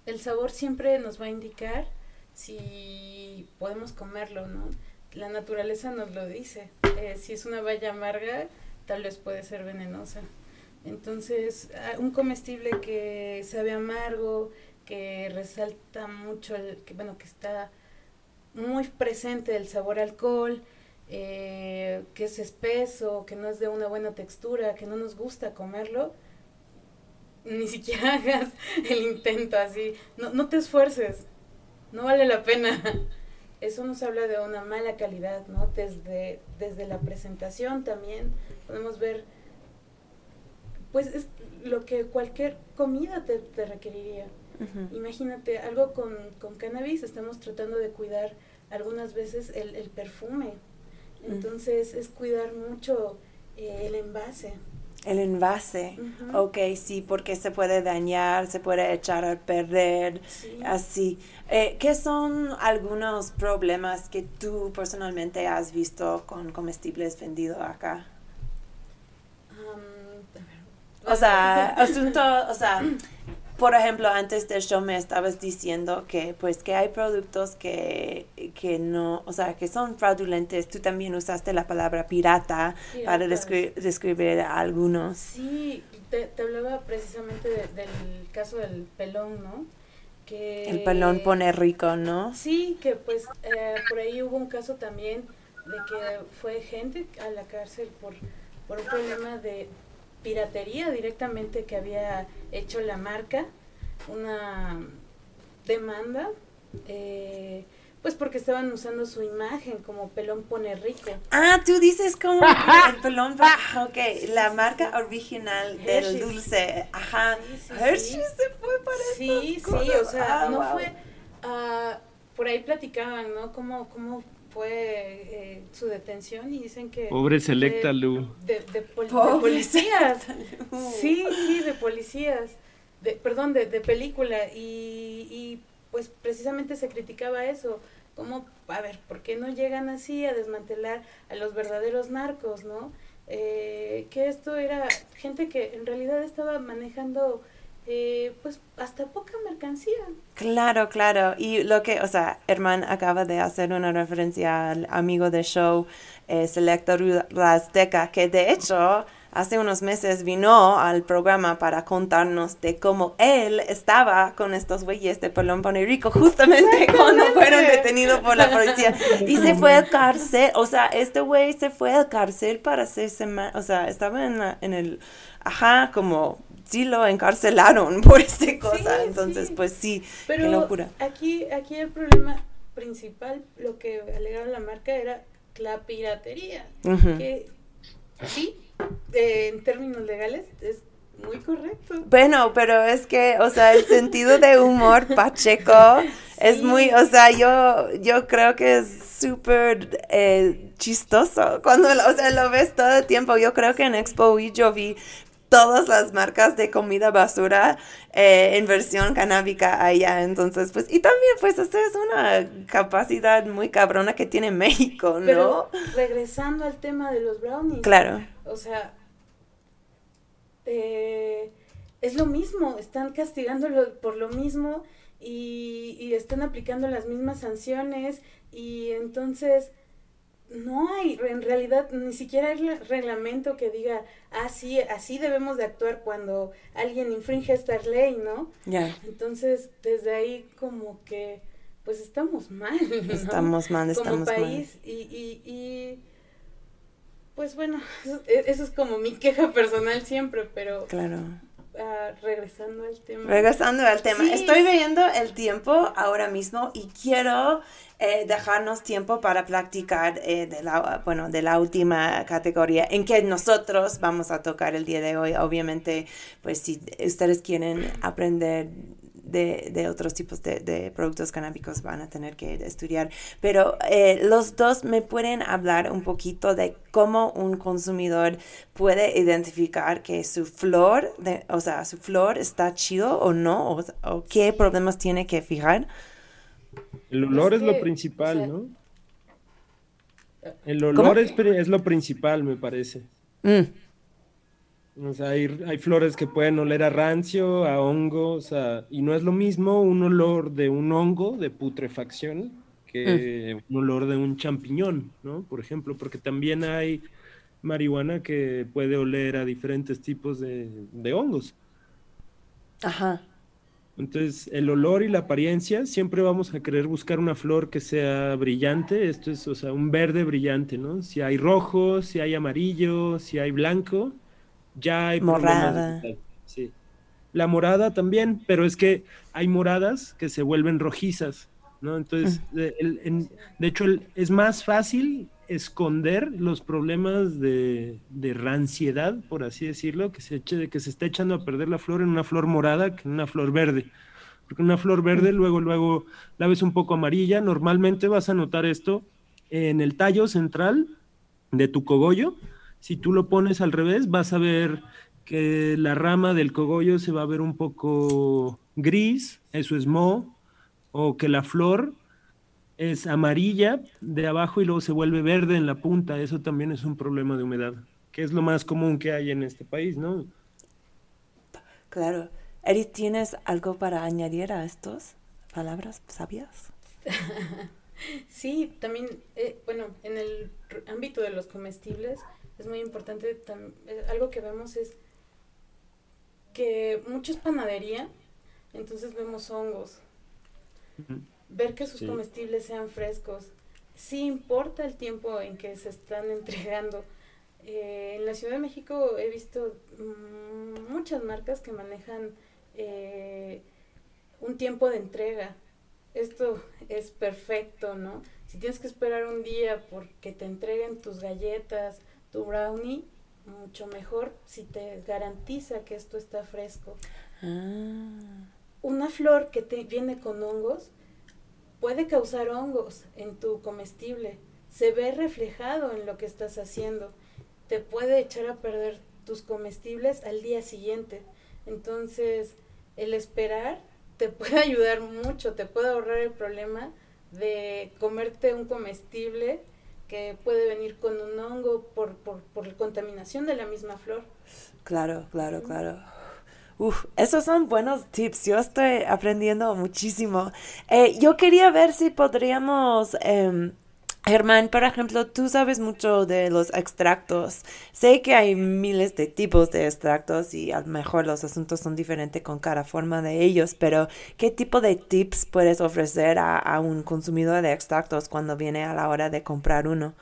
El sabor siempre nos va a indicar si podemos comerlo, ¿no? La naturaleza nos lo dice. Eh, si es una valla amarga, tal vez puede ser venenosa. Entonces, ah, un comestible que sabe amargo, que resalta mucho, el, que, bueno, que está muy presente el sabor alcohol, eh, que es espeso, que no es de una buena textura, que no nos gusta comerlo, ni siquiera hagas el intento así. No, no te esfuerces, no vale la pena. Eso nos habla de una mala calidad, ¿no? Desde, desde la presentación también podemos ver, pues es lo que cualquier comida te, te requeriría. Imagínate, algo con, con cannabis, estamos tratando de cuidar algunas veces el, el perfume. Entonces es cuidar mucho eh, el envase. El envase. Ujú. Ok, sí, porque se puede dañar, se puede echar a perder, Sí. así. Eh, ¿Qué son algunos problemas que tú personalmente has visto con comestibles vendidos acá? Ver. O sea, asunto, o sea, por ejemplo, antes del show me estabas diciendo que pues que hay productos que, que no, o sea, que son fraudulentos. Tú también usaste la palabra pirata para descri- describir a algunos. Sí, te, te hablaba precisamente de- del caso del pelón, ¿no? Que El pelón pone rico, ¿no? Sí, que pues eh, por ahí hubo un caso también de que fue gente a la cárcel por, por un problema de piratería directamente que había hecho la marca, una demanda, eh, pues porque estaban usando su imagen como pelón pone rico. Ah, tú dices como el pelón, ok, la marca original del dulce, ajá, Sí, sí, Hershey sí. se fue para Sí, sí, o sea, Ah, no wow. fue, ah, por ahí platicaban, ¿no? Cómo, cómo fue eh, su detención y dicen que... Pobre Selecta, de- Lu. De, de pol- de Pobre policías. Sí, sí, de policías. De, perdón, de, de película. Y, y pues precisamente se criticaba eso. Como, a ver, ¿por qué no llegan así a desmantelar a los verdaderos narcos, no? Eh, que esto era gente que en realidad estaba manejando, eh, pues, hasta poca mercancía. Claro, claro. Y lo que, o sea, Herman acaba de hacer una referencia al amigo del show, eh, Selecta Azteca, que de hecho hace unos meses vino al programa para contarnos de cómo él estaba con estos güeyes de Pelón Pone Rico, justamente cuando fueron detenidos por la policía. Y se fue al cárcel, o sea, este güey se fue al cárcel para seis semanas, o sea, estaba en, la- en el, ajá, como... Sí lo encarcelaron por esta cosa, Sí, entonces sí. pues sí, Pero qué locura. aquí, aquí el problema principal, lo que alegaba la marca era la piratería. Ujú. Que sí, eh, en términos legales es muy correcto. Bueno, pero es que, o sea, el sentido de humor pacheco es Sí. muy, o sea, yo, yo creo que es súper eh, chistoso cuando, lo- o sea, lo ves todo el tiempo. Yo creo que en Expo Week yo vi todas las marcas de comida basura eh, en versión canábica allá, entonces, pues, y también, pues, esta es una capacidad muy cabrona que tiene México, ¿no? Pero regresando al tema de los brownies. Claro. O sea, eh, es lo mismo, están castigándolo por lo mismo y, y están aplicando las mismas sanciones y entonces no hay, en realidad ni siquiera hay re- reglamento que diga, ah, sí, así debemos de actuar cuando alguien infringe esta ley, ¿no? Ya, Entonces, desde ahí como que, pues estamos mal, ¿no? estamos mal, como estamos mal. país y, y, y pues bueno, eso, eso es como mi queja personal siempre, pero Claro. ah, regresando al tema. Regresando al tema, Sí. estoy viendo el tiempo ahora mismo y quiero eh, dejarnos tiempo para practicar eh, de la, bueno, de la última categoría en que nosotros vamos a tocar el día de hoy. Obviamente, pues si ustedes quieren aprender de, otros tipos de, productos canábicos van a tener que estudiar. Pero eh, los dos me pueden hablar un poquito de cómo un consumidor puede identificar que su flor, de, o sea, su flor está chido o no, o qué problemas tiene que fijar. El olor Es es, lo principal, o sea, ¿no? El olor es, es lo principal, me parece. Mm, O sea, hay, hay flores que pueden oler a rancio, a hongo, o sea, y no es lo mismo un olor de un hongo de putrefacción que un olor de un champiñón, ¿no? Por ejemplo, porque también hay marihuana que puede oler a diferentes tipos de, de hongos. Ajá. Entonces, el olor y la apariencia, siempre vamos a querer buscar una flor que sea brillante. Esto es, o sea, un verde brillante, ¿no? Si hay rojo, si hay amarillo, si hay blanco, ya hay Morada. Sí. La morada también, pero es que hay moradas que se vuelven rojizas, ¿no? Entonces, el- en- de hecho, el- es más fácil esconder los problemas de, de ranciedad, por así decirlo, que se eche, de que se está echando a perder la flor en una flor morada que en una flor verde. Porque una flor verde, luego, luego la ves un poco amarilla. Normalmente vas a notar esto en el tallo central, de tu cogollo. Si tú lo pones al revés, vas a ver que la rama del cogollo se va a ver un poco gris, eso es moho, o que la flor es amarilla de abajo y luego se vuelve verde en la punta, eso también es un problema de humedad, que es lo más común que hay en este país, ¿no? Claro. Edith, ¿tienes algo para añadir a estas palabras sabias? Sí, también, eh, bueno, en el ámbito de los comestibles es muy importante, tam- eh, algo que vemos es que mucho es panadería, entonces vemos hongos. Ver que sus Sí. comestibles sean frescos, sí importa el tiempo en que se están entregando. Eh, en la Ciudad de México he visto mm, muchas marcas que manejan eh, un tiempo de entrega. Esto es perfecto, ¿no? Si tienes que esperar un día porque te entreguen tus galletas, tu brownie, mucho mejor si te garantiza que esto está fresco. Ah, Una flor que te viene con hongos puede causar hongos en tu comestible. Se ve reflejado en lo que estás haciendo. Te puede echar a perder tus comestibles al día siguiente. Entonces, el esperar te puede ayudar mucho, te puede ahorrar el problema de comerte un comestible que puede venir con un hongo por, por, por contaminación de la misma flor. claro, claro, claro. Uf, esos son buenos tips. Yo estoy aprendiendo muchísimo. Eh, yo quería ver si podríamos, em, Germán, por ejemplo, tú sabes mucho de los extractos. Sé que hay miles de tipos de extractos y a lo mejor los asuntos son diferentes con cada forma de ellos, pero ¿qué tipo de tips puedes ofrecer a un consumidor de extractos cuando viene a la hora de comprar uno?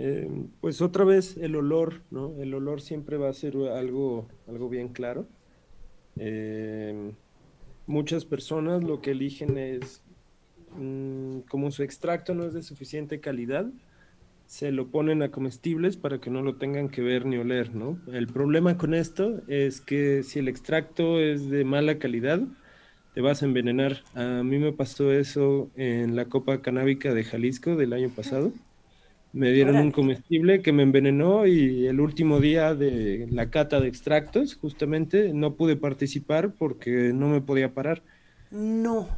Eh, pues otra vez el olor, ¿no? El olor siempre va a ser algo, algo bien claro. Eh, muchas personas lo que eligen es, mm, como su extracto no es de suficiente calidad, se lo ponen a comestibles para que no lo tengan que ver ni oler, ¿no? El problema con esto es que si el extracto es de mala calidad, te vas a envenenar. A mí me pasó eso en la Copa Canábica de Jalisco del año pasado. Me dieron un comestible que me envenenó y el último día de la cata de extractos, justamente, no pude participar porque no me podía parar. No.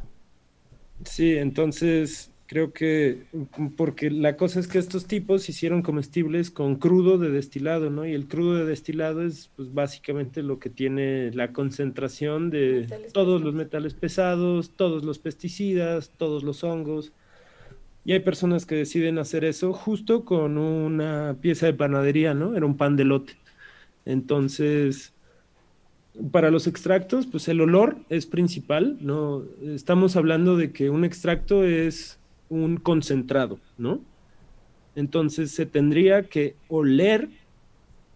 Sí, entonces creo que, porque la cosa es que estos tipos hicieron comestibles con crudo de destilado, ¿no? Y el crudo de destilado es pues básicamente lo que tiene la concentración de Metales todos pesados. los metales pesados, todos los pesticidas, todos los hongos. Y hay personas que deciden hacer eso justo con una pieza de panadería, ¿no? Era un pan de lote. Entonces, para los extractos, pues el olor es principal, ¿no? Estamos hablando de que un extracto es un concentrado, ¿no? Entonces se tendría que oler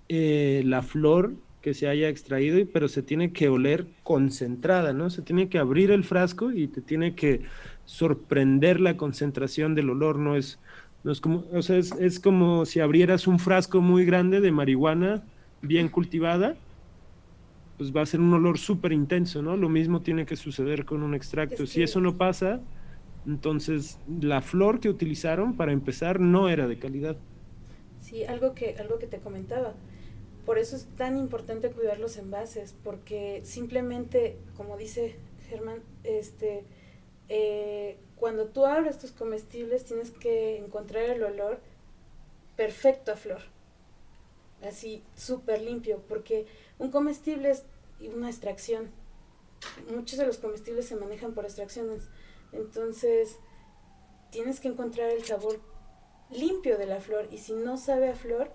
eh, la flor que se haya extraído, pero se tiene que oler concentrada, ¿no? Se tiene que abrir el frasco y te tiene que sorprender la concentración del olor, no es, no es como, o sea, es, es como si abrieras un frasco muy grande de marihuana bien cultivada, pues va a ser un olor súper intenso, ¿no? Lo mismo tiene que suceder con un extracto. Es Si eso no pasa, entonces la flor que utilizaron para empezar no era de calidad. Sí, algo que, algo que te comentaba. Por eso es tan importante cuidar los envases, porque simplemente, como dice Germán, este, eh, cuando tú abres tus comestibles tienes que encontrar el olor perfecto a flor, así súper limpio, porque un comestible es una extracción. Muchos de los comestibles se manejan por extracciones, entonces tienes que encontrar el sabor limpio de la flor y si no sabe a flor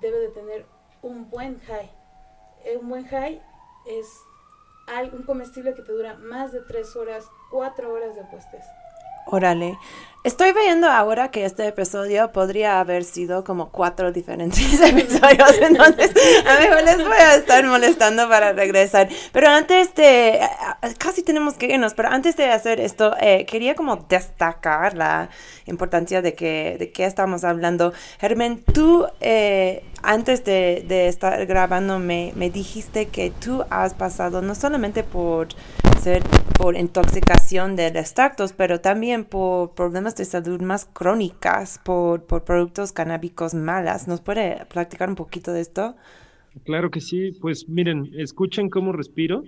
debe de tener un buen high. Un buen high es un comestible que te dura más de 3 horas, 4 horas de puestes. Órale. Estoy viendo ahora que este episodio podría haber sido como cuatro diferentes episodios, entonces a lo mejor les voy a estar molestando para regresar. Pero antes de, a- a- casi tenemos que irnos, pero antes de hacer esto, eh, quería como destacar la importancia de que, de qué estamos hablando. Germán, tú eh, antes de, de estar grabando me, me dijiste que tú has pasado no solamente por ser por intoxicación de extractos, pero también por problemas de salud más crónicas, por, por productos canábicos malas. ¿Nos puede platicar un poquito de esto? Claro que sí, pues miren, escuchen cómo respiro.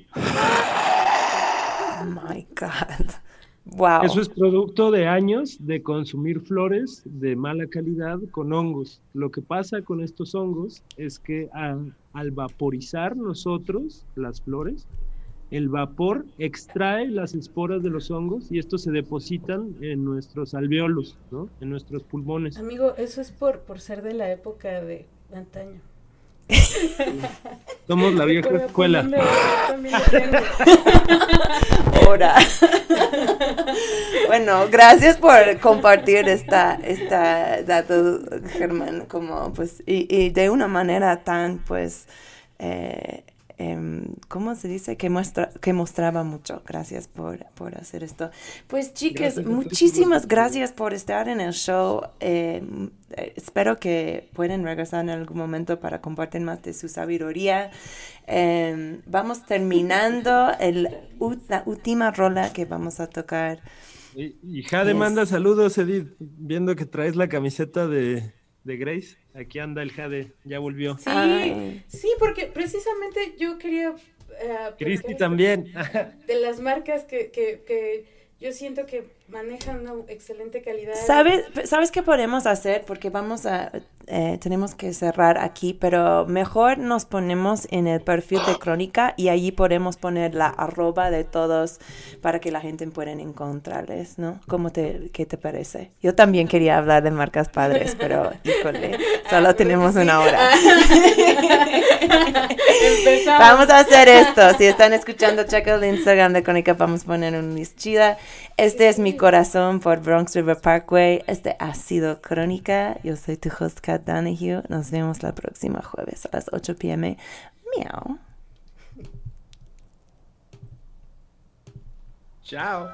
Oh my God. Wow. Eso es producto de años de consumir flores de mala calidad con hongos. Lo que pasa con estos hongos es que al, al vaporizar nosotros las flores, el vapor extrae las esporas de los hongos y estos se depositan en nuestros alveolos, ¿no? En nuestros pulmones. Amigo, eso es por, por ser de la época de antaño. Somos la vieja Pero escuela. Ahora. bueno, gracias por compartir esta, esta dato, Germán, como pues, y, y de una manera tan, pues, eh, em, ¿cómo se dice? Que, muestra, que mostraba mucho. Gracias por, por hacer esto. Pues, chicas, Gracias muchísimas gracias por estar en el show. Eh, eh, espero que puedan regresar en algún momento para compartir más de su sabiduría. Eh, vamos terminando el, la última rola que vamos a tocar. Y, y Jade Yes. manda saludos, Edith, viendo que traes la camiseta de, de Grace. Aquí anda el Jade, ya volvió. Sí, Ay. sí, porque precisamente yo quería... eh, Cristi también. De las marcas que, que, que yo siento que manejan una excelente calidad. ¿Sabes, ¿Sabes qué podemos hacer? Porque vamos a, eh, tenemos que cerrar aquí, pero mejor nos ponemos en el perfil de Crónica y allí podemos poner la arroba de todos para que la gente pueda encontrarles, ¿no? ¿Cómo te, qué te parece? Yo también quería hablar de marcas padres, pero híjole, solo tenemos una hora. Empezamos. Vamos a hacer esto. Si están escuchando, checa el Instagram de Crónica. Vamos a poner un list chida. Este es mi corazón por Bronx River Parkway. Este ha sido Crónica. Yo soy tu host, Kat Donahue. Nos vemos la próxima jueves a las 8 pm. Miau. Chao.